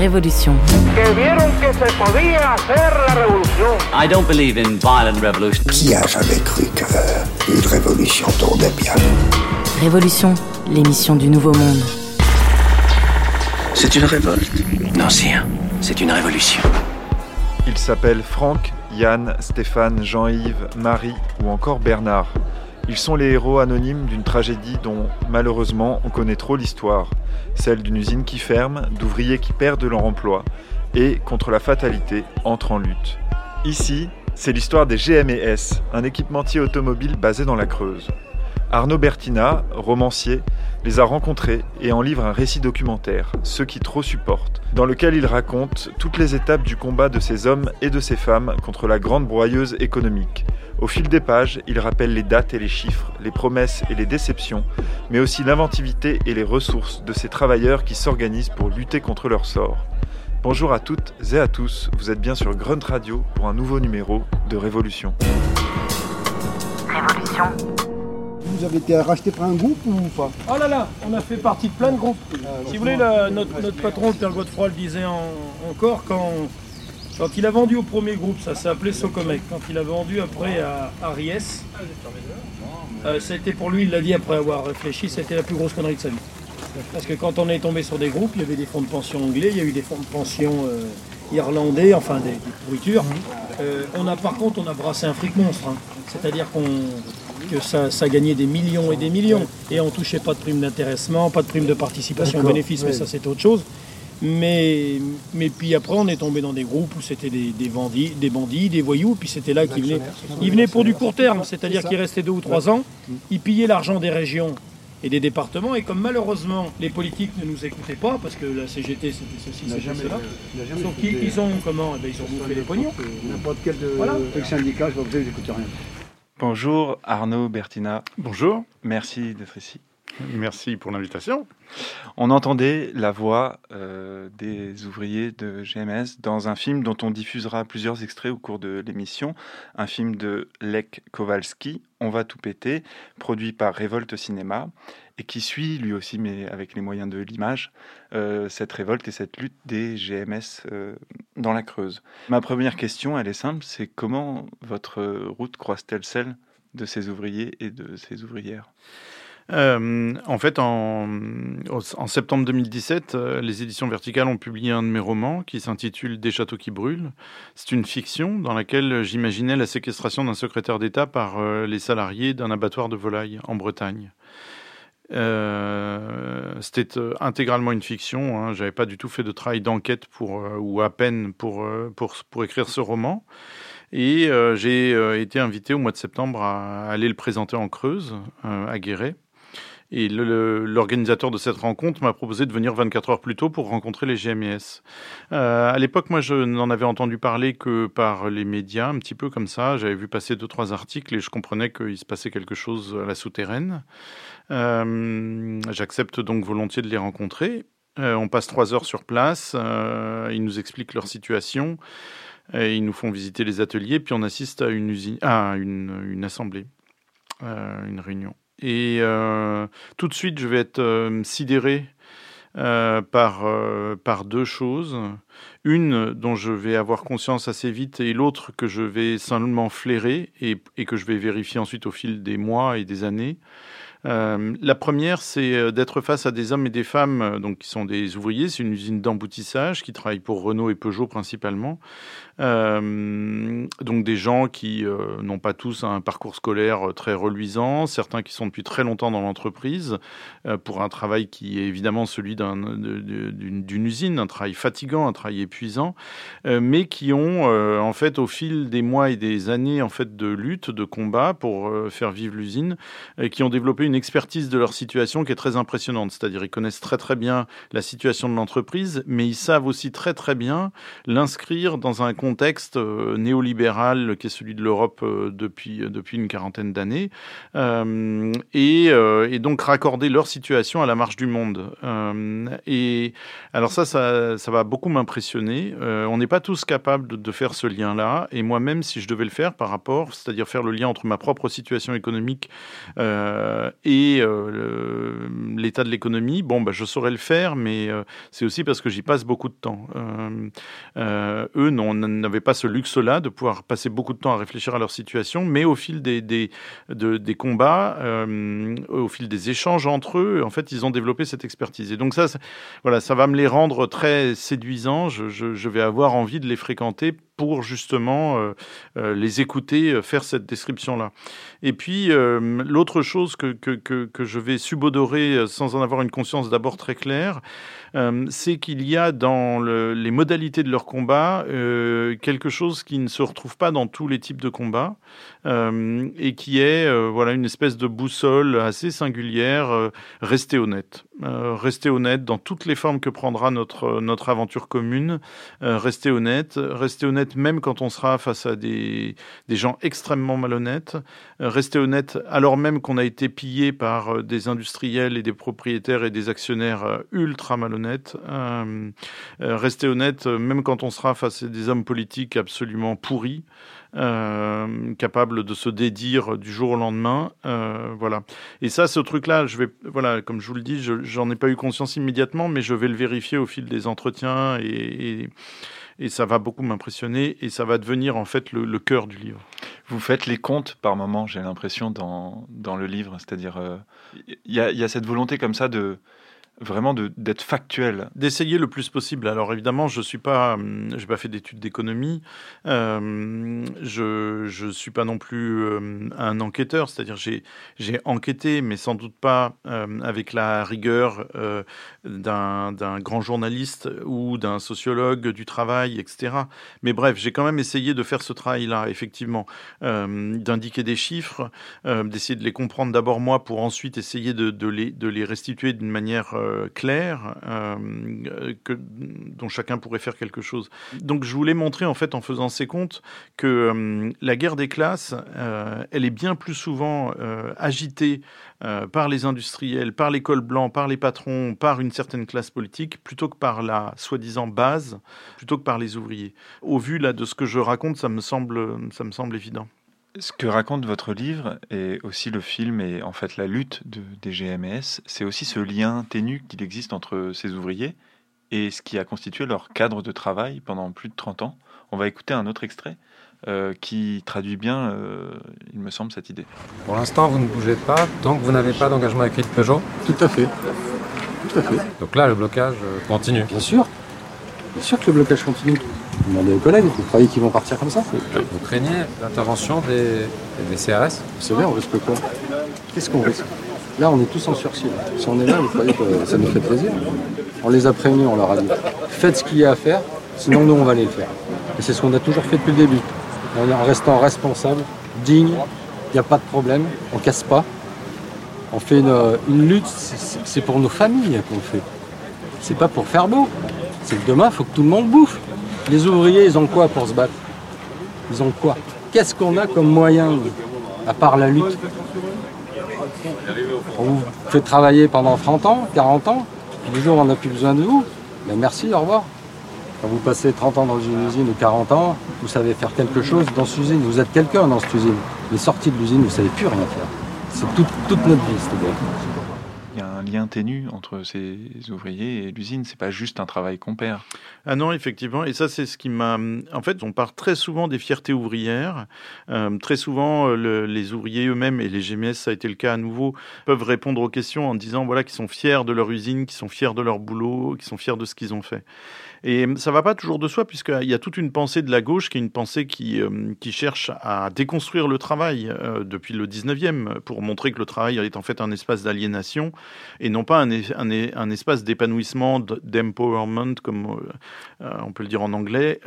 Révolution. I don't believe in violent revolution. Qui a jamais cru qu'une révolution tournait bien? Révolution, l'émission du Nouveau Monde. C'est une révolte. Non, c'est un. C'est une révolution. Ils s'appellent Franck, Yann, Stéphane, Jean-Yves, Marie ou encore Bernard. Ils sont les héros anonymes d'une tragédie dont, malheureusement, on connaît trop l'histoire. Celle d'une usine qui ferme, d'ouvriers qui perdent leur emploi et, contre la fatalité, entrent en lutte. Ici, c'est l'histoire des GMS, un équipementier automobile basé dans la Creuse. Arnaud Bertina, romancier, les a rencontrés et en livre un récit documentaire, Ceux qui trop supportent, dans lequel il raconte toutes les étapes du combat de ces hommes et de ces femmes contre la grande broyeuse économique. Au fil des pages, il rappelle les dates et les chiffres, les promesses et les déceptions, mais aussi l'inventivité et les ressources de ces travailleurs qui s'organisent pour lutter contre leur sort. Bonjour à toutes et à tous, vous êtes bien sur Grunt Radio pour un nouveau numéro de Révolution. Révolution. Vous avez été racheté par un groupe ou pas? Oh là là, on a fait partie de plein de groupes. si vous voulez, notre, notre patron, père Godefroy, le disait en- encore quand, quand il a vendu au premier groupe, ça s'est appelé Socomec. Quand il a vendu après à Aries, euh, ça a été pour lui, il l'a dit après avoir réfléchi, c'était la plus grosse connerie de sa vie. Parce que quand on est tombé sur des groupes, il y avait des fonds de pension anglais, il y a eu des fonds de pension euh, irlandais, enfin des, des pourritures. Euh, on a par contre, on a brassé un fric monstre. hein. C'est-à-dire qu'on que ça, ça gagnait des millions et des millions. Et on touchait pas de prime d'intéressement, pas de prime de participation au bénéfice, mais ça c'était autre chose. Mais, mais puis après, on est tombé dans des groupes où c'était des, des bandits, des bandits, des voyous, puis c'était là qu'ils venaient. Ils venaient pour du court terme, c'est-à-dire qu'ils restaient deux ou trois ans, ils pillaient l'argent des régions et des départements, et comme malheureusement les politiques ne nous écoutaient pas, parce que la CGT c'était ceci, c'était cela, sauf qu'ils ils ont comment Eh ben, Ils ont bouffé les pognons. N'importe quel de, Voilà. de syndicat, je vois que vous n'écoutez rien. Bonjour Arnaud Bertina, Bonjour, merci d'être ici. merci pour l'invitation. On entendait la voix euh, des ouvriers de GMS dans un film dont on diffusera plusieurs extraits au cours de l'émission, un film de Lech Kowalski, On va tout péter, produit par Révolte Cinéma, et qui suit lui aussi, mais avec les moyens de l'image, euh, cette révolte et cette lutte des GMS euh, dans la Creuse. Ma première question, elle est simple, c'est comment votre route croise-t-elle celle de ces ouvriers et de ces ouvrières? Euh, en fait, en, septembre 2017, euh, les éditions Verticales ont publié un de mes romans qui s'intitule Des châteaux qui brûlent. C'est une fiction dans laquelle j'imaginais la séquestration d'un secrétaire d'État par euh, les salariés d'un abattoir de volailles en Bretagne. Euh, C'était euh, intégralement une fiction. Hein. J'avais pas du tout fait de travail d'enquête pour euh, ou à peine pour, pour pour écrire ce roman. Et j'ai été invité au mois de septembre à aller le présenter en Creuse, à Guéret. Et l'organisateur de cette rencontre m'a proposé de venir 24 heures plus tôt pour rencontrer les GMS. Euh, à l'époque, moi, je n'en avais entendu parler que par les médias, un petit peu comme ça. J'avais vu passer deux, trois articles et je comprenais qu'il se passait quelque chose à la souterraine. Euh, J'accepte donc volontiers de les rencontrer. Euh, on passe trois heures sur place. euh, ils nous expliquent leur situation. Ils nous font visiter les ateliers, puis on assiste à une usine, à une, assemblée, une réunion. Et euh, tout de suite, je vais être euh, sidéré euh, par, par deux choses. Une dont je vais avoir conscience assez vite et l'autre que je vais simplement flairer et, et que je vais vérifier ensuite au fil des mois et des années. La première, c'est d'être face à des hommes et des femmes donc, qui sont des ouvriers. C'est une usine d'emboutissage qui travaille pour Renault et Peugeot principalement. Euh, donc des gens qui euh, n'ont pas tous un parcours scolaire euh, très reluisant, certains qui sont depuis très longtemps dans l'entreprise pour un travail qui est évidemment celui d'une usine, un travail fatigant, un travail épuisant, mais qui ont en fait au fil des mois et des années en fait de lutte, de combat pour faire vivre l'usine, qui ont développé une expertise de leur situation qui est très impressionnante. C'est-à-dire ils connaissent très très bien la situation de l'entreprise, mais ils savent aussi très très bien l'inscrire dans un contexte euh, néolibéral qui est celui de l'Europe euh, depuis, depuis une quarantaine d'années, euh, et, euh, et donc raccorder leur situation à la marche du monde. Euh, et alors ça, ça, va beaucoup m'impressionner. Euh, on n'est pas tous capables de, faire ce lien-là, et moi-même, si je devais le faire par rapport, c'est-à-dire faire le lien entre ma propre situation économique euh, et euh, l'état de l'économie, bon, bah, je saurais le faire, mais euh, c'est aussi parce que j'y passe beaucoup de temps. eux n'avaient pas ce luxe-là de pouvoir passer beaucoup de temps à réfléchir à leur situation, mais au fil des, des, des combats, au fil des échanges entre eux, en fait, ils ont développé cette expertise. Et donc ça, voilà, ça va me les rendre très séduisants. Je vais avoir envie de les fréquenter pour justement euh, euh, les écouter euh, faire cette description-là. Et puis, l'autre chose que, que, que, je vais subodorer sans en avoir une conscience d'abord très claire, c'est qu'il y a dans le, les modalités de leur combat quelque chose qui ne se retrouve pas dans tous les types de combats et qui est voilà, une espèce de boussole assez singulière, rester honnête. Rester honnête dans toutes les formes que prendra notre, aventure commune. rester honnête, rester honnête même quand on sera face à des, gens extrêmement malhonnêtes. Euh, rester honnête alors même qu'on a été pillé par euh, des industriels et des propriétaires et des actionnaires euh, ultra malhonnêtes. rester honnête même quand on sera face à des hommes politiques absolument pourris. Euh, capable de se dédire du jour au lendemain. Euh, voilà. Et ça, ce truc-là, je vais, voilà, comme je vous le dis, j'en ai pas eu conscience immédiatement, mais je vais le vérifier au fil des entretiens et, ça va beaucoup m'impressionner et ça va devenir en fait le, cœur du livre. Vous faites les comptes par moment, j'ai l'impression, dans, dans le livre. C'est-à-dire, euh, il y, y, a cette volonté comme ça de vraiment d'être factuel. D'essayer le plus possible. Alors évidemment, je suis pas, hum, j'ai pas fait d'études d'économie. Euh, je je suis pas non plus euh, un enquêteur, c'est-à-dire j'ai enquêté, mais sans doute pas euh, avec la rigueur d'un grand journaliste ou d'un sociologue du travail, etc. Mais bref, j'ai quand même essayé de faire ce travail-là, effectivement, d'indiquer des chiffres, d'essayer de les comprendre d'abord moi pour ensuite essayer de de les de les restituer d'une manière euh, clair euh, que, dont chacun pourrait faire quelque chose. Donc je voulais montrer en fait en faisant ces comptes que euh, la guerre des classes, elle est bien plus souvent agitée par les industriels, par l'école blanc, par les patrons, par une certaine classe politique, plutôt que par la soi-disant base, plutôt que par les ouvriers. Au vu là de ce que je raconte, ça me semble, ça me semble évident. Ce que raconte votre livre et aussi le film et en fait la lutte de, des GMS, c'est aussi ce lien ténu qu'il existe entre ces ouvriers et ce qui a constitué leur cadre de travail pendant plus de 30 ans. On va écouter un autre extrait euh, qui traduit bien, euh, il me semble, cette idée. Pour l'instant, vous ne bougez pas tant que vous n'avez pas d'engagement écrit de Peugeot Tout à fait. Tout à fait. Donc là, le blocage euh, continue. Bien sûr. Bien sûr que le blocage continue. Demandez aux collègues, vous croyez qu'ils vont partir comme ça Vous craignez l'intervention des, des CRS Vous savez, on risque quoi Qu'est-ce qu'on risque Là, on est tous en sursis. Si on est là, vous croyez que ça nous fait plaisir On les a prévenus, on leur a dit faites ce qu'il y a à faire, sinon nous, on va aller le faire. Et c'est ce qu'on a toujours fait depuis le début. En restant responsable, digne, il n'y a pas de problème, on casse pas. On fait une, une lutte, c'est pour nos familles qu'on le fait. C'est pas pour faire beau. C'est que demain, il faut que tout le monde bouffe. Les ouvriers, ils ont quoi pour se battre? Ils ont quoi? Qu'est-ce qu'on a comme moyen, à part la lutte? On vous fait travailler pendant 30 ans, 40 ans, puis jour on n'a plus besoin de vous, ben merci, au revoir. Quand vous passez 30 ans dans une usine ou 40 ans, vous savez faire quelque chose dans cette usine, vous êtes quelqu'un dans cette usine. Mais sorti de l'usine, vous ne savez plus rien faire. C'est toute, toute notre vie, c'est-à-dire. Un lien ténu entre ces ouvriers et l'usine. C'est pas juste un travail qu'on perd. Ah non, effectivement. Et ça, c'est ce qui m'a. En fait, on part très souvent des fiertés ouvrières. Euh, très souvent, le, les ouvriers eux-mêmes et les GMS, ça a été le cas à nouveau, peuvent répondre aux questions en disant voilà qu'ils sont fiers de leur usine, qu'ils sont fiers de leur boulot, qu'ils sont fiers de ce qu'ils ont fait. Et ça va pas toujours de soi, puisqu'il y a toute une pensée de la gauche qui est une pensée qui, euh, qui cherche à déconstruire le travail euh, depuis le 19e pour montrer que le travail est en fait un espace d'aliénation et non pas un, espace d'épanouissement, d'empowerment, comme euh, on peut le dire en anglais.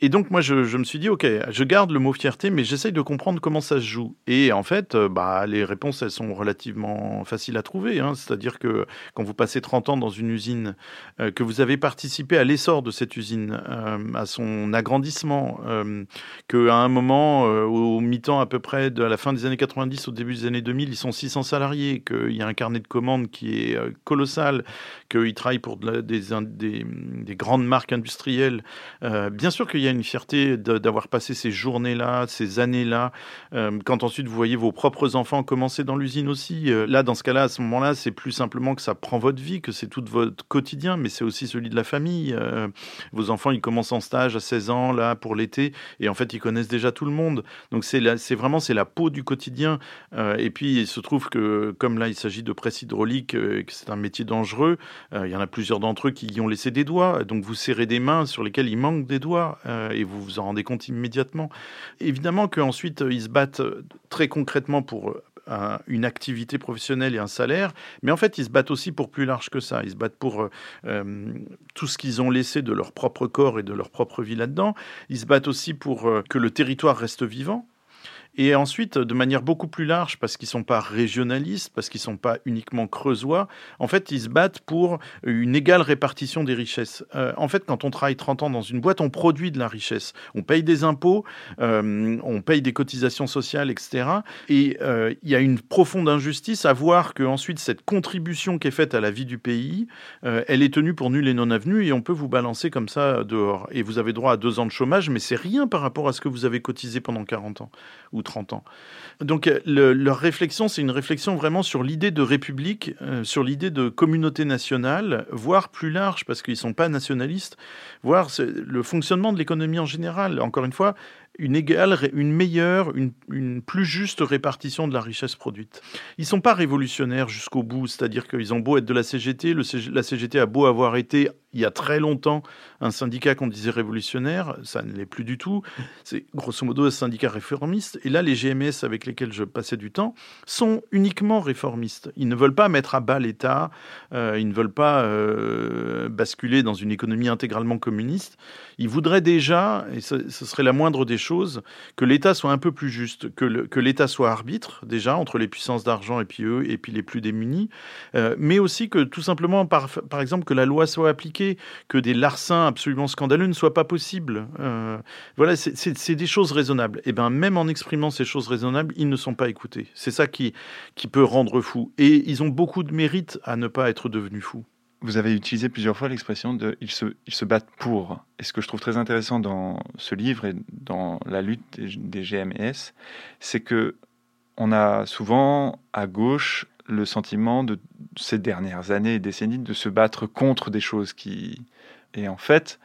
Et donc moi je, me suis dit ok je garde le mot fierté mais j'essaye de comprendre comment ça se joue et en fait bah les réponses elles sont relativement faciles à trouver hein. c'est-à-dire que quand vous passez 30 ans dans une usine euh, que vous avez participé à l'essor de cette usine euh, à son agrandissement euh, que à un moment euh, au mi-temps à peu près de la fin des années 90 au début des années 2000 ils sont 600 salariés qu'il y a un carnet de commandes qui est euh, colossal qu'ils travaillent pour des, des, des, grandes marques industrielles euh, bien sûr qu'il y a une fierté d'avoir passé ces journées-là, ces années-là. Euh, quand ensuite vous voyez vos propres enfants commencer dans l'usine aussi, euh, là, dans ce cas-là, à ce moment-là, c'est plus simplement que ça prend votre vie, que c'est tout votre quotidien, mais c'est aussi celui de la famille. Euh, vos enfants, ils commencent en stage à 16 ans, là, pour l'été, et en fait, ils connaissent déjà tout le monde. Donc, c'est vraiment c'est la peau du quotidien. et puis, il se trouve que, comme là, il s'agit de presse hydraulique, que c'est un métier dangereux, il y en a plusieurs d'entre eux qui y ont laissé des doigts. Donc, vous serrez des mains sur lesquelles il manque des doigts, et vous vous en rendez compte immédiatement. Évidemment qu'ensuite, ils se battent très concrètement pour une activité professionnelle et un salaire, mais en fait, ils se battent aussi pour plus large que ça. Ils se battent pour euh, euh, tout ce qu'ils ont laissé de leur propre corps et de leur propre vie là-dedans. Ils se battent aussi pour euh, que le territoire reste vivant. Et ensuite, de manière beaucoup plus large, parce qu'ils ne sont pas régionalistes, parce qu'ils ne sont pas uniquement creusois, en fait, ils se battent pour une égale répartition des richesses. Euh, en fait, quand on travaille 30 ans dans une boîte, on produit de la richesse. On paye des impôts, euh, on paye des cotisations sociales, etc. Et euh, il y a une profonde injustice à voir que ensuite cette contribution qui est faite à la vie du pays, elle est tenue pour nulle et non avenue, et on peut vous balancer comme ça dehors. Et vous avez droit à deux ans de chômage, mais c'est rien par rapport à ce que vous avez cotisé pendant 40 ans ou 30 ans. Donc euh, leur réflexion, c'est une réflexion vraiment sur l'idée de république, euh, sur l'idée de communauté nationale, voire plus large, parce qu'ils ne sont pas nationalistes, voire le fonctionnement de l'économie en général. Encore une fois, une égale, une meilleure, une, plus juste répartition de la richesse produite. Ils sont pas révolutionnaires jusqu'au bout, c'est-à-dire qu'ils ont beau être de la CGT, la CGT a beau avoir été il y a très longtemps un syndicat qu'on disait révolutionnaire, ça ne l'est plus du tout. C'est grosso modo un syndicat réformiste. Et là, les GMS avec lesquels je passais du temps sont uniquement réformistes. Ils ne veulent pas mettre à bas l'État, euh, ils ne veulent pas euh, basculer dans une économie intégralement communiste. Ils voudraient déjà, et ce, serait la moindre des choses, que l'État soit un peu plus juste, que l'État soit arbitre déjà entre les puissances d'argent et puis eux et puis les plus démunis, euh, mais aussi que tout simplement, par exemple, que la loi soit appliquée, que des larcins absolument scandaleux ne soient pas possibles. Euh, voilà, c'est des choses raisonnables. Et bien, même en exprimant ces choses raisonnables, ils ne sont pas écoutés. C'est ça qui, qui peut rendre fou. Et ils ont beaucoup de mérite à ne pas être devenus fous vous avez utilisé plusieurs fois l'expression de ils se, ils se battent pour. Et ce que je trouve très intéressant dans ce livre et dans la lutte des, GMS, c'est que on a souvent à gauche le sentiment de ces dernières années et décennies de se battre contre des choses qui. Et en fait,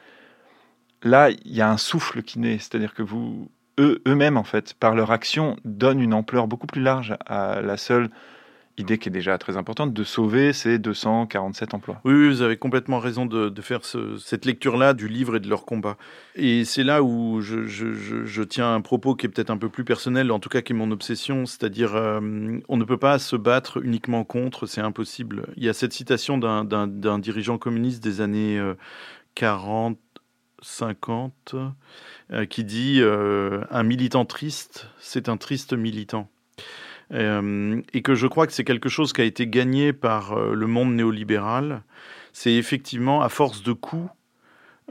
là, il y a un souffle qui naît, c'est-à-dire que vous, eux, eux-mêmes, en fait, par leur action, donnent une ampleur beaucoup plus large à la seule idée qui est déjà très importante, de sauver ces 247 emplois. Oui, vous avez complètement raison de, faire cette lecture-là du livre et de leur combat. Et c'est là où je, tiens un propos qui est peut-être un peu plus personnel, en tout cas qui est mon obsession, c'est-à-dire euh, on ne peut pas se battre uniquement contre, c'est impossible. Il y a cette citation d'un dirigeant communiste des années 40, euh, 50, euh, qui dit Un militant triste, c'est un triste militant. Euh, et que je crois que c'est quelque chose qui a été gagné par euh, le monde néolibéral. C'est effectivement, à force de coups,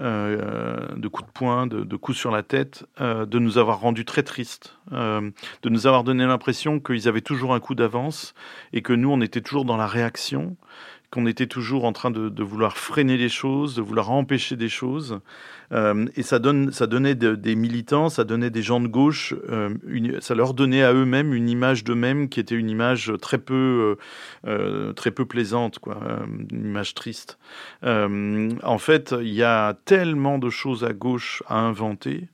euh, de coups de poing, de, coups sur la tête, de nous avoir rendus très tristes, de nous avoir donné l'impression qu'ils avaient toujours un coup d'avance et que nous, on était toujours dans la réaction qu'on était toujours en train de, vouloir freiner les choses, de vouloir empêcher des choses. Euh, et ça, donne, ça donnait des militants, ça donnait des gens de gauche, euh, ça leur donnait à eux-mêmes une image d'eux-mêmes qui était une image très peu, euh, très peu plaisante, quoi, une image triste. en fait, il y a tellement de choses à gauche à inventer.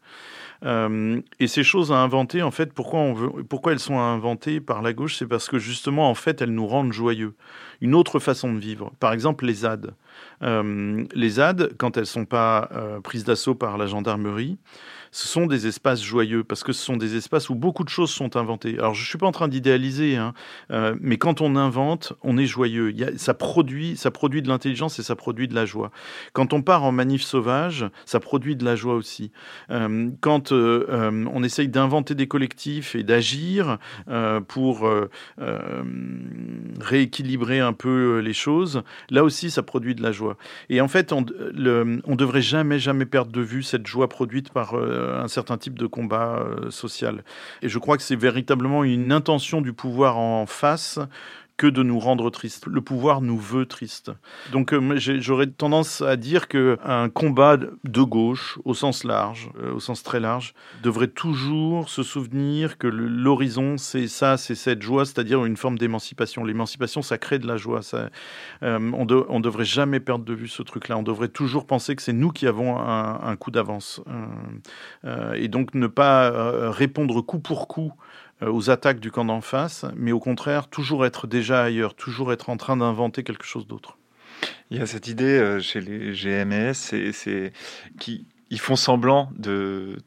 Euh, et ces choses à inventer, en fait, pourquoi, elles sont inventées par la gauche C'est parce que justement, en fait, elles nous rendent joyeux. Une autre façon de vivre. Par exemple, les ZAD. Euh, les ZAD, quand elles ne sont pas euh, prises d'assaut par la gendarmerie, ce sont des espaces joyeux parce que ce sont des espaces où beaucoup de choses sont inventées. Alors je ne suis pas en train d'idéaliser, hein, euh, mais quand on invente, on est joyeux. Ça produit, ça produit de l'intelligence et ça produit de la joie. Quand on part en manif sauvage, ça produit de la joie aussi. Euh, quand euh, on essaye d'inventer des collectifs et d'agir pour rééquilibrer un peu les choses, là aussi ça produit de la joie. Et en fait, on, ne devrait jamais jamais perdre de vue cette joie produite par un certain type de combat euh, social. Et je crois que c'est véritablement une intention du pouvoir en face que de nous rendre tristes. Le pouvoir nous veut tristes. Donc euh, j'aurais tendance à dire qu'un combat de gauche, au sens large, euh, au sens très large, devrait toujours se souvenir que l'horizon, c'est ça, c'est cette joie, c'est-à-dire une forme d'émancipation. L'émancipation, ça crée de la joie. Ça, euh, on ne devrait jamais perdre de vue ce truc-là. On devrait toujours penser que c'est nous qui avons un, un coup d'avance. et donc ne pas répondre coup pour coup aux attaques du camp d'en face, mais au contraire, toujours être déjà ailleurs, toujours être en train d'inventer quelque chose d'autre. Il y a cette idée euh, chez les GMS, c'est qui ils font semblant de,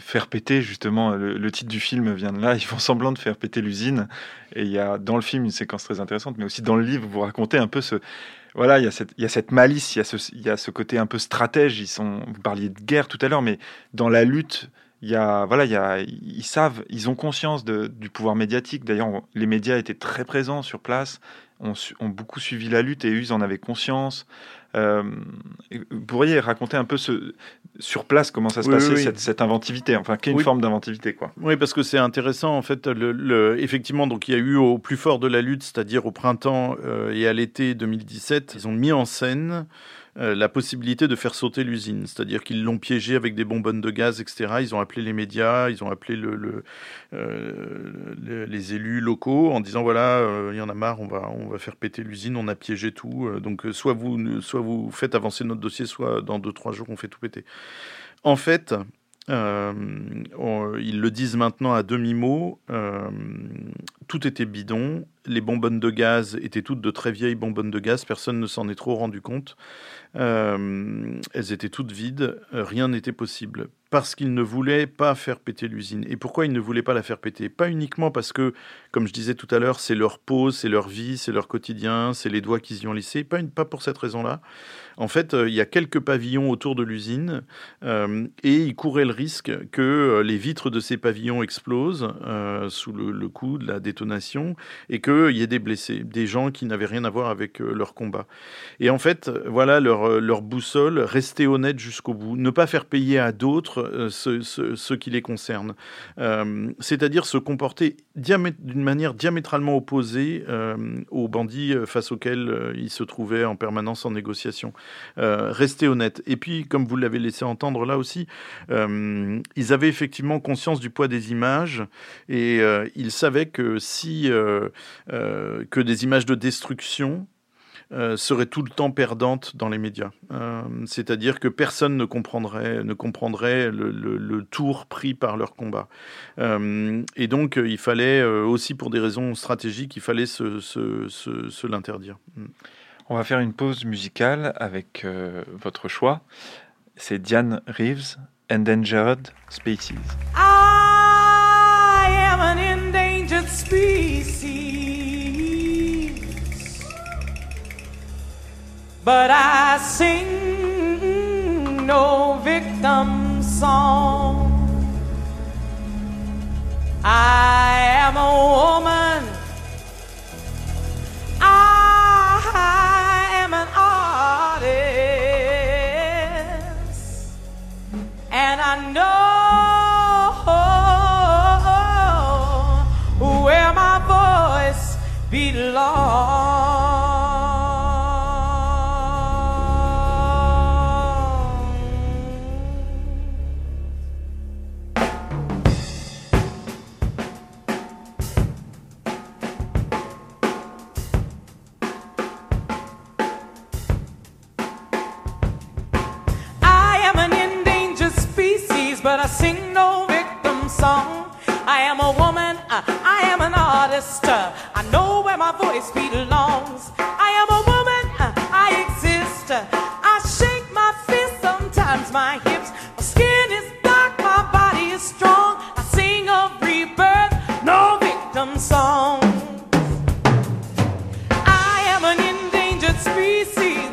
faire péter, justement, le, titre du film vient de là, ils font semblant de faire péter l'usine. Et il y a dans le film une séquence très intéressante, mais aussi dans le livre, vous racontez un peu ce... Voilà, il y a cette, malice, il y, a ce, côté un peu stratège. Vous parliez de guerre tout à l'heure, mais dans la lutte, il y a, voilà, il y a, ils savent, ils ont conscience de, du pouvoir médiatique. D'ailleurs, les médias étaient très présents sur place, ont, ont, beaucoup suivi la lutte et eux, ils en avaient conscience. Euh, vous pourriez raconter un peu ce, sur place comment ça se passait Cette, cette, inventivité, enfin, quelle une forme d'inventivité, quoi. Oui, parce que c'est intéressant en fait. Le, le, effectivement, donc il y a eu au plus fort de la lutte, c'est-à-dire au printemps euh, et à l'été 2017, ils ont mis en scène euh, la possibilité de faire sauter l'usine. C'est-à-dire qu'ils l'ont piégé avec des bonbonnes de gaz, etc. Ils ont appelé les médias, ils ont appelé euh, les élus locaux en disant voilà, euh, il y en a marre, on va, on va faire péter l'usine, on a piégé tout. donc soit vous, soit vous faites avancer notre dossier, soit dans deux trois jours on fait tout péter. En fait, ils le disent maintenant à demi-mot. Tout était bidon. Les bonbonnes de gaz étaient toutes de très vieilles bonbonnes de gaz. Personne ne s'en est trop rendu compte. Euh, elles étaient toutes vides. Rien n'était possible parce qu'ils ne voulaient pas faire péter l'usine. Et pourquoi ils ne voulaient pas la faire péter? Pas uniquement parce que, comme je disais tout à l'heure, c'est leur peau, c'est leur vie, c'est leur quotidien, c'est les doigts qu'ils y ont laissés. Pas, une, pas pour cette raison-là. En fait, euh, il y a quelques pavillons autour de l'usine euh, et ils couraient le risque que euh, les vitres de ces pavillons explosent sous le, coup de la détonation et qu'il y ait des blessés, des gens qui n'avaient rien à voir avec leur combat. Et en fait, voilà leur, leur boussole, rester honnête jusqu'au bout, ne pas faire payer à d'autres euh, ce, qui les concerne. Euh, c'est-à-dire se comporter d'une manière diamétralement opposée euh, aux bandits face auxquels ils se trouvaient en permanence en négociation. rester honnête. Et puis, comme vous l'avez laissé entendre là aussi, ils avaient effectivement conscience du poids des images et ils savaient que si que des images de destruction euh, serait tout le temps perdante dans les médias. Euh, c'est-à-dire que personne ne comprendrait, ne comprendrait le, tour pris par leur combat. Euh, et donc, il fallait aussi, pour des raisons stratégiques, il fallait se, se, l'interdire. Mm. On va faire une pause musicale avec votre choix. C'est Diane Reeves, Endangered Species. I am an endangered species. But I sing no victim song. I am a woman.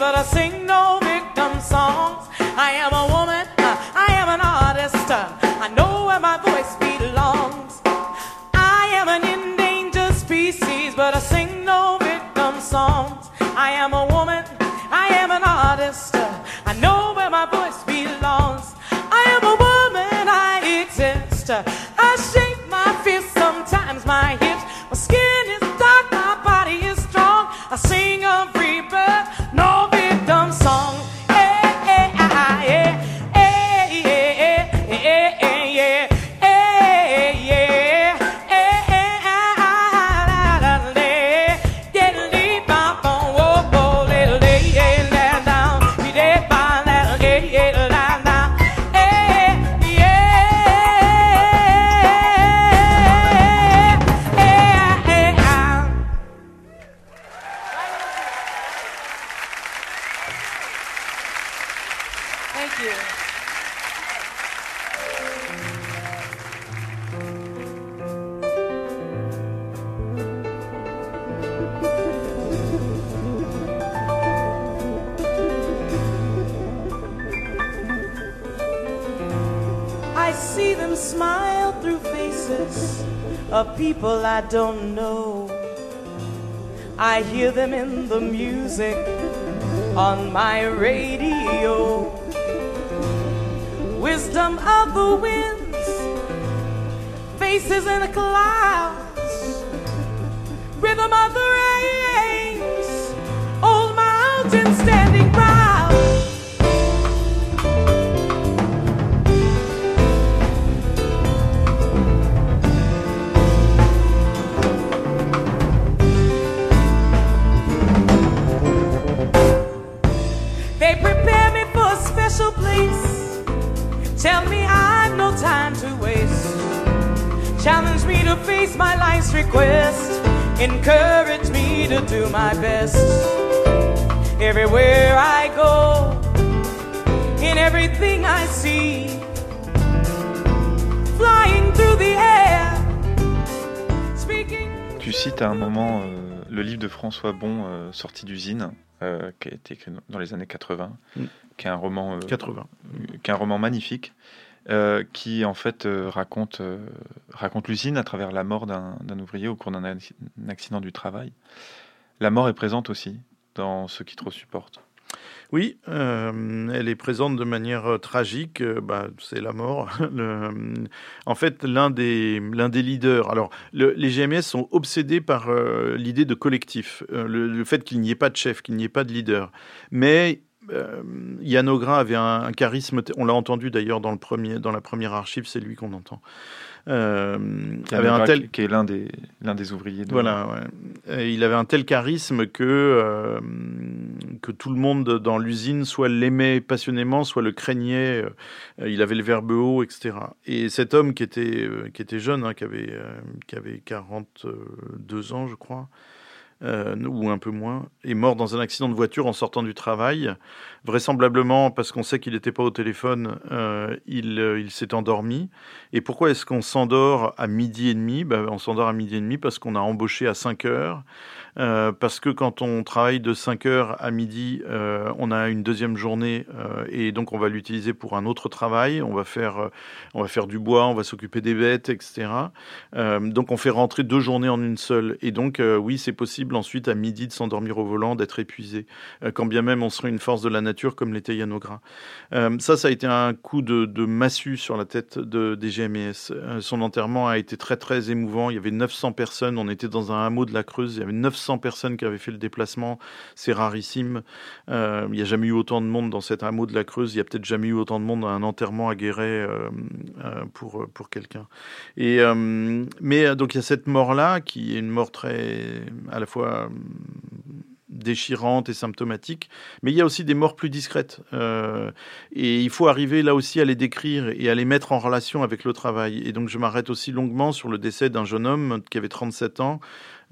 I shake my fist, sometimes my hips. My skin faces of people I don't know. I hear them in the music on my radio. Wisdom of the winds, faces in the clouds, rhythm of the face my life's request. Encourage me to do my best. Everywhere I go, in everything I see, flying through the air, speaking. Tu cites à un moment euh, le livre de François Bon, euh, sorti d'usine, euh, qui a été écrit dans les années 80, Mm. qui est un roman, euh, 80. euh, qui est un roman magnifique, euh, qui en fait euh, raconte, euh, raconte l'usine à travers la mort d'un ouvrier au cours d'un acc- un accident du travail. La mort est présente aussi dans ceux qui trop supportent. Oui, elle est présente de manière tragique. bah, c'est la mort. En fait, l'un des des leaders. Alors, le- les GMS sont obsédés par l'idée de collectif, le, le fait qu'il n'y ait pas de chef, qu'il n'y ait pas de leader. Mais euh, Yann avait un, un charisme. On l'a entendu d'ailleurs dans le premier, dans la première archive, c'est lui qu'on entend. Euh, Yann avait un tel qui est l'un des, l'un des ouvriers. De... voilà, ouais. Et il avait un tel charisme que, euh, que tout le monde dans l'usine soit l'aimait passionnément, soit le craignait. Euh, il avait le verbe haut, etc. Et cet homme qui était, euh, qui était jeune, hein, qui, avait, euh, qui avait 42 ans, je crois, euh, ou un peu moins, est mort dans un accident de voiture en sortant du travail. Vraisemblablement parce qu'on sait qu'il n'était pas au téléphone, euh, il, euh, il s'est endormi. Et pourquoi est-ce qu'on s'endort à midi et demi? Ben, On s'endort à midi et demi parce qu'on a embauché à 5 heures. Parce que quand on travaille de 5 heures à midi, on a une deuxième journée et donc on va l'utiliser pour un autre travail. On va faire, on va faire du bois, on va s'occuper des bêtes, etc. Donc on fait rentrer deux journées en une seule. Et donc oui, c'est possible ensuite à midi de s'endormir au volant, d'être épuisé, euh, quand bien même on serait une force de la nature comme l'était Yann Ogrin. Euh, ça, ça a été un coup de, massue sur la tête de, des GMS. Euh, son enterrement a été très très émouvant. Il y avait 900 personnes. On était dans un hameau de la Creuse. Il y avait 900 personnes qui avaient fait le déplacement. C'est rarissime. Il n'y a jamais eu autant de monde dans cet hameau de la Creuse. Il n'y a peut-être jamais eu autant de monde à un enterrement à Guéret pour, pour quelqu'un. Et mais donc il y a cette mort là qui est une mort très à la fois euh, déchirante et symptomatique, mais il y a aussi des morts plus discrètes. Euh, et il faut arriver là aussi à les décrire et à les mettre en relation avec le travail. Et donc je m'arrête aussi longuement sur le décès d'un jeune homme qui avait 37 ans,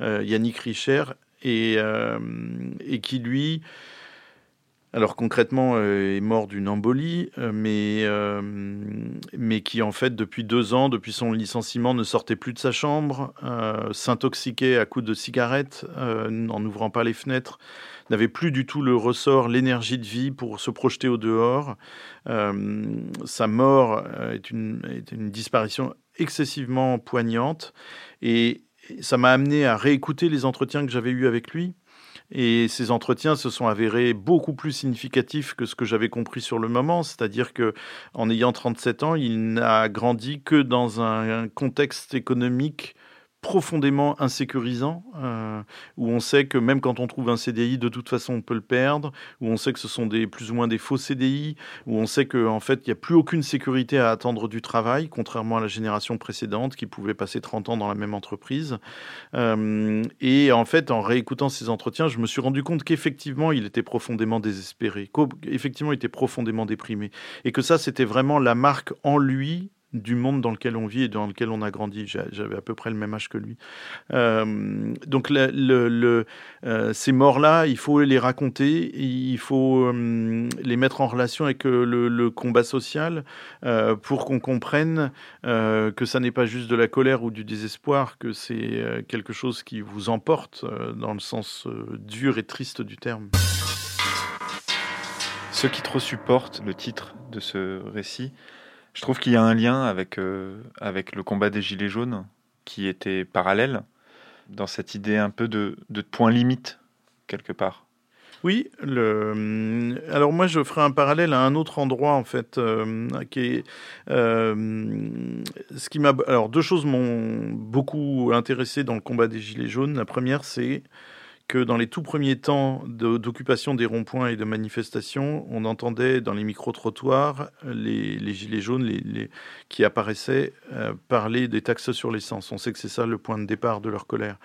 euh, Yannick Richer, et, et qui lui... Alors concrètement euh, est mort d'une embolie, euh, mais, euh, mais qui en fait depuis deux ans, depuis son licenciement, ne sortait plus de sa chambre, euh, s'intoxiquait à coups de cigarettes euh, en n'ouvrant pas les fenêtres, n'avait plus du tout le ressort, l'énergie de vie pour se projeter au dehors. Sa mort est une disparition excessivement poignante et ça m'a amené à réécouter les entretiens que j'avais eus avec lui. Et ces entretiens se sont avérés beaucoup plus significatifs que ce que j'avais compris sur le moment, c'est-à-dire que en ayant 37 ans, il n'a grandi que dans un contexte économique profondément insécurisant, euh, où on sait que même quand on trouve un CDI, de toute façon, on peut le perdre, où on sait que ce sont des, plus ou moins des faux CDI, où on sait qu'en en fait, il n'y a plus aucune sécurité à attendre du travail, contrairement à la génération précédente qui pouvait passer 30 ans dans la même entreprise. Euh, et en fait, en réécoutant ces entretiens, je me suis rendu compte qu'effectivement, il était profondément désespéré, qu'effectivement, il était profondément déprimé, et que ça, c'était vraiment la marque en lui du monde dans lequel on vit et dans lequel on a grandi. J'avais à peu près le même âge que lui. Euh, donc euh, ces morts-là, il faut les raconter, il faut euh, les mettre en relation avec le, combat social pour qu'on comprenne que ça n'est pas juste de la colère ou du désespoir, que c'est quelque chose qui vous emporte dans le sens dur et triste du terme. Ceux qui trop supportent le titre de ce récit Je trouve qu'il y a un lien avec, euh, avec le combat des Gilets jaunes qui était parallèle dans cette idée un peu de, de point limite, quelque part. Oui, le... alors moi je ferai un parallèle à un autre endroit en fait, euh, euh, ce qui. Alors deux choses m'ont beaucoup intéressé dans le combat des gilets jaunes. La première, c'est que dans les tout premiers temps d'occupation des ronds-points et de manifestations, on entendait dans les micro-trottoirs les, gilets jaunes les, qui apparaissaient euh, parler des taxes sur l'essence. On sait que c'est ça le point de départ de leur colère.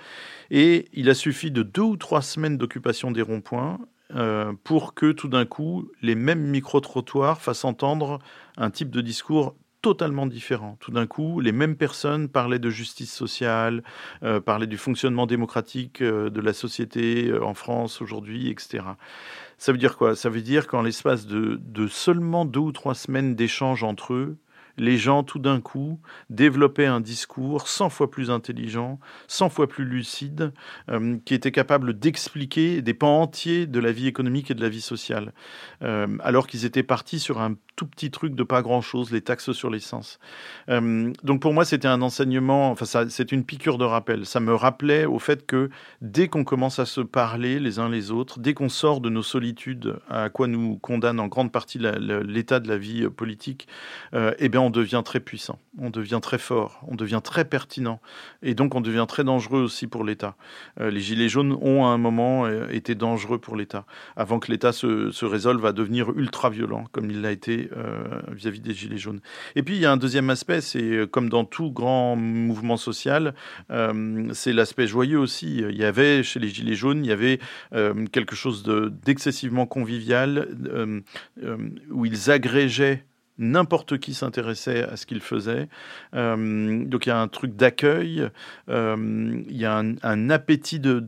Et il a suffi de deux ou trois semaines d'occupation des ronds-points euh, pour que tout d'un coup, les mêmes micro-trottoirs fassent entendre un type de discours totalement différent. Tout d'un coup, les mêmes personnes parlaient de justice sociale, euh, parlaient du fonctionnement démocratique euh, de la société euh, en France aujourd'hui, etc. Ça veut dire quoi? Ça veut dire qu'en l'espace de, seulement deux ou trois semaines d'échange entre eux, les gens, tout d'un coup, développaient un discours 100 fois plus intelligent, 100 fois plus lucide, euh, qui était capable d'expliquer des pans entiers de la vie économique et de la vie sociale, euh, alors qu'ils étaient partis sur un tout petit truc de pas grand-chose, les taxes sur l'essence. Euh, donc pour moi, c'était un enseignement, enfin c'est une piqûre de rappel. Ça me rappelait au fait que dès qu'on commence à se parler les uns les autres, dès qu'on sort de nos solitudes, à quoi nous condamne en grande partie l'état de la vie politique, eh bien on devient très puissant, on devient très fort, on devient très pertinent, et donc on devient très dangereux aussi pour l'État. Euh, les Gilets jaunes ont à un moment euh, été dangereux pour l'État, avant que l'État se, résolve à devenir ultra violent, comme il l'a été euh, vis-à-vis des Gilets jaunes. Et puis il y a un deuxième aspect, c'est comme dans tout grand mouvement social, c'est l'aspect joyeux aussi. Il y avait chez les Gilets jaunes, il y avait quelque chose d'excessivement convivial, où ils agrégeaient n'importe qui s'intéressait à ce qu'il faisait. Euh, donc il y a un truc d'accueil, euh, il y a un, appétit de,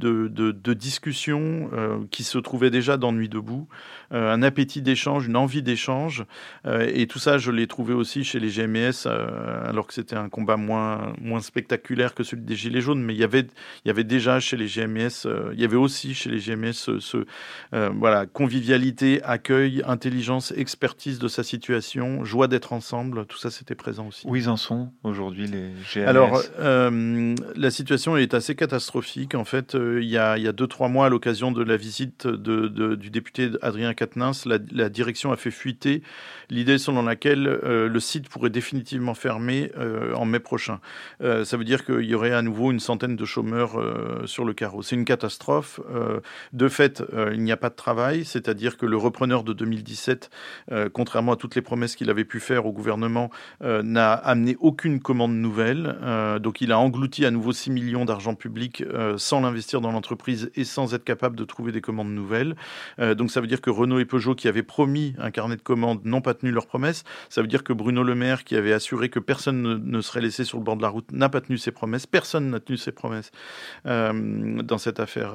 discussion euh, qui se trouvait déjà dans Nuit debout, un appétit d'échange, une envie d'échange. et tout ça, je l'ai trouvé aussi chez les GMS, alors que c'était un combat moins, moins spectaculaire que celui des Gilets jaunes, mais il y avait, il y avait déjà chez les GMS, il y avait aussi chez les GMS ce, voilà, convivialité, accueil, intelligence, expertise de sa situation joie d'être ensemble, tout ça c'était présent aussi. Où ils en sont aujourd'hui les GMS Alors euh, la situation est assez catastrophique. En fait, euh, il, y a, il y a deux trois mois, à l'occasion de la visite de, du député Adrien La, direction a fait fuiter l'idée selon laquelle euh, le site pourrait définitivement fermer en mai prochain. ça veut dire qu'il y aurait à nouveau une centaine de chômeurs sur le carreau. C'est une catastrophe. de fait, il n'y a pas de travail, c'est-à-dire que le repreneur de 2017, contrairement à toutes les promesses qu'il avait pu faire au gouvernement euh, n'a amené aucune commande nouvelle. Euh, donc il a englouti à nouveau 6 millions d'argent public euh, sans l'investir dans l'entreprise et sans être capable de trouver des commandes nouvelles. donc ça veut dire que Renault et Peugeot, qui avaient promis un carnet de commandes, n'ont pas tenu leurs promesses. Ça veut dire que Bruno Le Maire, qui avait assuré que personne ne, serait laissé sur le bord de la route, n'a pas tenu ses promesses. Personne n'a tenu ses promesses dans cette affaire,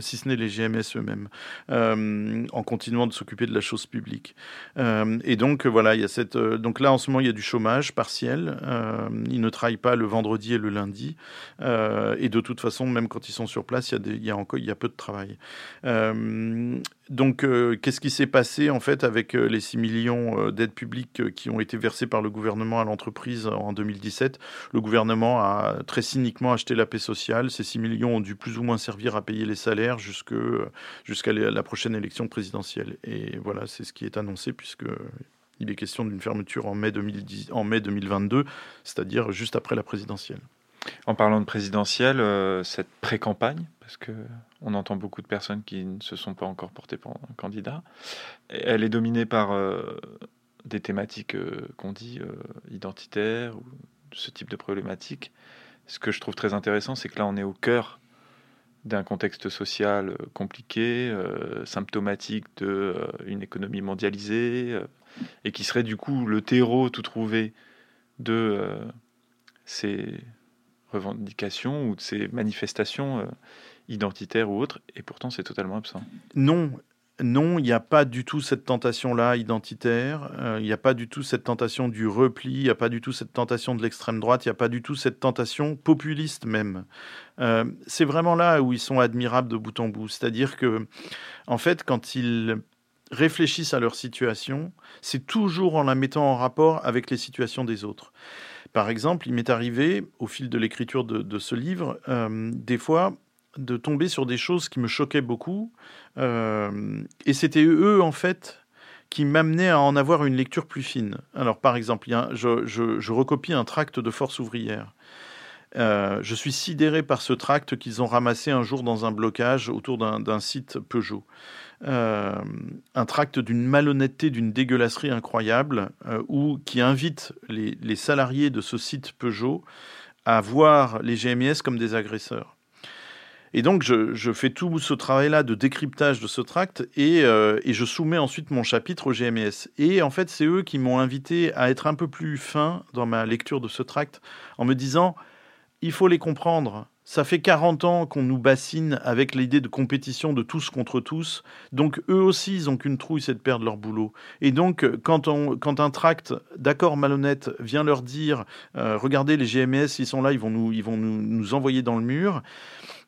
si ce n'est les GMS eux-mêmes, en continuant de s'occuper de la chose publique. et donc voilà, il y a cette, euh, donc là, en ce moment, il y a du chômage partiel. Euh, ils ne travaillent pas le vendredi et le lundi. Euh, et de toute façon, même quand ils sont sur place, il y a, il y a encore il y a peu de travail. Donc, qu'est-ce qui s'est passé en fait avec les 6 millions d'aides publiques qui ont été versées par le gouvernement à l'entreprise en 2017 Le gouvernement a très cyniquement acheté la paix sociale. Ces 6 millions ont dû plus ou moins servir à payer les salaires jusqu'à la prochaine élection présidentielle. Et voilà, c'est ce qui est annoncé puisque il est question d'une fermeture en mai, 2010, en mai 2022, c'est-à-dire juste après la présidentielle. En parlant de présidentielle, euh, cette pré-campagne, parce que on entend beaucoup de personnes qui ne se sont pas encore portées pour candidat, elle est dominée par euh, des thématiques euh, qu'on dit identitaires ou ce type de problématiques. Ce que je trouve très intéressant, c'est que là, on est au cœur d'un contexte social compliqué, symptomatique d'une économie mondialisée, et qui serait du coup le terreau tout trouvé de ces revendications ou de ces manifestations euh, identitaires ou autres, et pourtant c'est totalement absent. Non, non, il n'y a pas du tout cette tentation-là identitaire, euh, il n'y a pas du tout cette tentation du repli, il n'y a pas du tout cette tentation de l'extrême droite, il n'y a pas du tout cette tentation populiste même. c'est vraiment là où ils sont admirables de bout en bout. C'est-à-dire que, en fait, quand ils réfléchissent à leur situation, c'est toujours en la mettant en rapport avec les situations des autres. Par exemple, il m'est arrivé, au fil de l'écriture de, ce livre, euh, des fois, de tomber sur des choses qui me choquaient beaucoup. Euh, et c'était eux, en fait, qui m'amenaient à en avoir une lecture plus fine. Alors, par exemple, je, recopie un tract de Force ouvrière. Euh, je suis sidéré par ce tract qu'ils ont ramassé un jour dans un blocage autour d'un site Peugeot. Euh, un tract d'une malhonnêteté, d'une dégueulasserie incroyable, euh, ou qui invite les, salariés de ce site Peugeot à voir les GMS comme des agresseurs. Et donc, je, fais tout ce travail-là de décryptage de ce tract et, et, je soumets ensuite mon chapitre au GMS. Et en fait, c'est eux qui m'ont invité à être un peu plus fin dans ma lecture de ce tract en me disant il faut les comprendre. Ça fait 40 ans qu'on nous bassine avec l'idée de compétition de tous contre tous. Donc eux aussi, ils ont qu'une trouille, c'est de perdre leur boulot. Et donc, quand, un tract d'accord malhonnête vient leur dire euh, Regardez, les GMS, ils sont là, ils vont nous, envoyer dans le mur.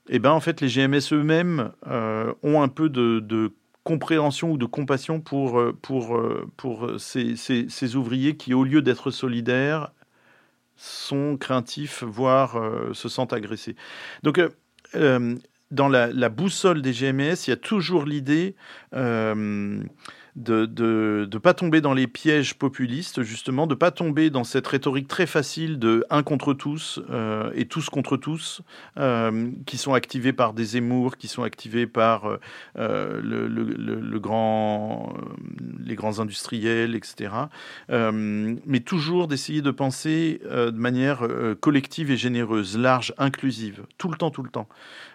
Eh ben en fait, les GMS eux-mêmes euh, ont un peu de, compréhension ou de compassion pour, euh, ces ouvriers qui, au lieu d'être solidaires, sont craintifs, voire euh, se sentent agressés. Donc, euh, euh, dans la, la, boussole des GMS, il y a toujours l'idée de ne de, pas tomber dans les pièges populistes, justement, de pas tomber dans cette rhétorique très facile de un contre tous euh, et tous contre tous, euh, qui sont activés par des émours, qui sont activés par euh, le, grand, les grands industriels, etc. mais toujours d'essayer de penser de manière collective et généreuse, large, inclusive, tout le temps, tout le temps.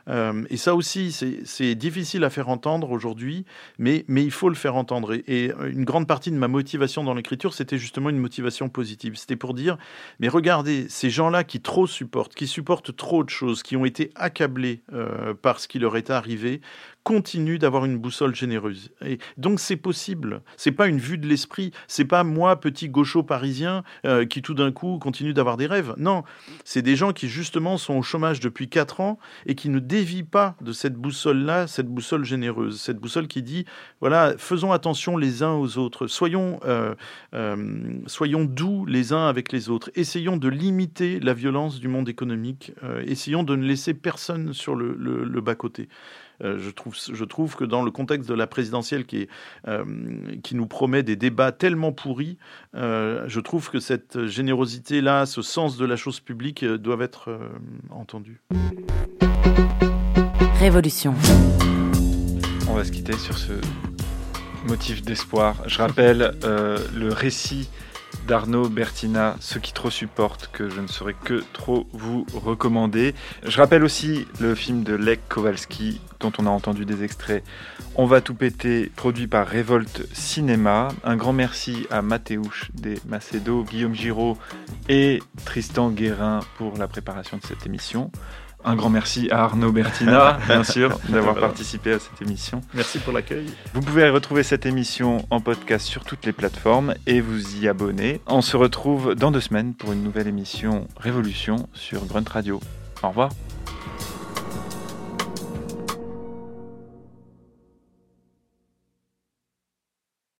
Et ça aussi, c'est difficile à faire entendre aujourd'hui, mais, il faut le faire entendre. Et, une grande partie de ma motivation dans l'écriture, c'était justement une motivation positive. C'était pour dire, mais regardez, ces gens-là qui trop supportent, qui supportent trop de choses, qui ont été accablés euh, par ce qui leur est arrivé, continue d'avoir une boussole généreuse. Et donc c'est possible. C'est pas une vue de l'esprit. C'est pas moi, petit gaucho parisien, euh, qui tout d'un coup continue d'avoir des rêves. Non, c'est des gens qui justement sont au chômage depuis quatre ans et qui ne dévient pas de cette boussole-là, cette boussole généreuse, cette boussole qui dit voilà, faisons attention les uns aux autres, soyons, euh, euh, soyons doux les uns avec les autres, essayons de limiter la violence du monde économique, essayons de ne laisser personne sur le, le bas côté. Euh, je, trouve, je trouve que dans le contexte de la présidentielle qui, est, euh, qui nous promet des débats tellement pourris, euh, je trouve que cette générosité-là, ce sens de la chose publique doivent être entendus. Révolution. On va se quitter sur ce motif d'espoir. Je rappelle le récit d'Arnaud Bertina, ceux qui trop supportent, que je ne saurais que trop vous recommander. Je rappelle aussi le film de Lech Kowalski, dont on a entendu des extraits. On va tout péter, produit par Révolte Cinéma. Un grand merci à Mathéouche des Macedo, Guillaume Giraud et Tristan Guérin pour la préparation de cette émission. Un grand merci à Arnaud Bertina, bien sûr, d'avoir participé à cette émission. Merci pour l'accueil. Vous pouvez retrouver cette émission en podcast sur toutes les plateformes et vous y abonner. On se retrouve dans deux semaines pour une nouvelle émission Révolution sur Grunt Radio. Au revoir.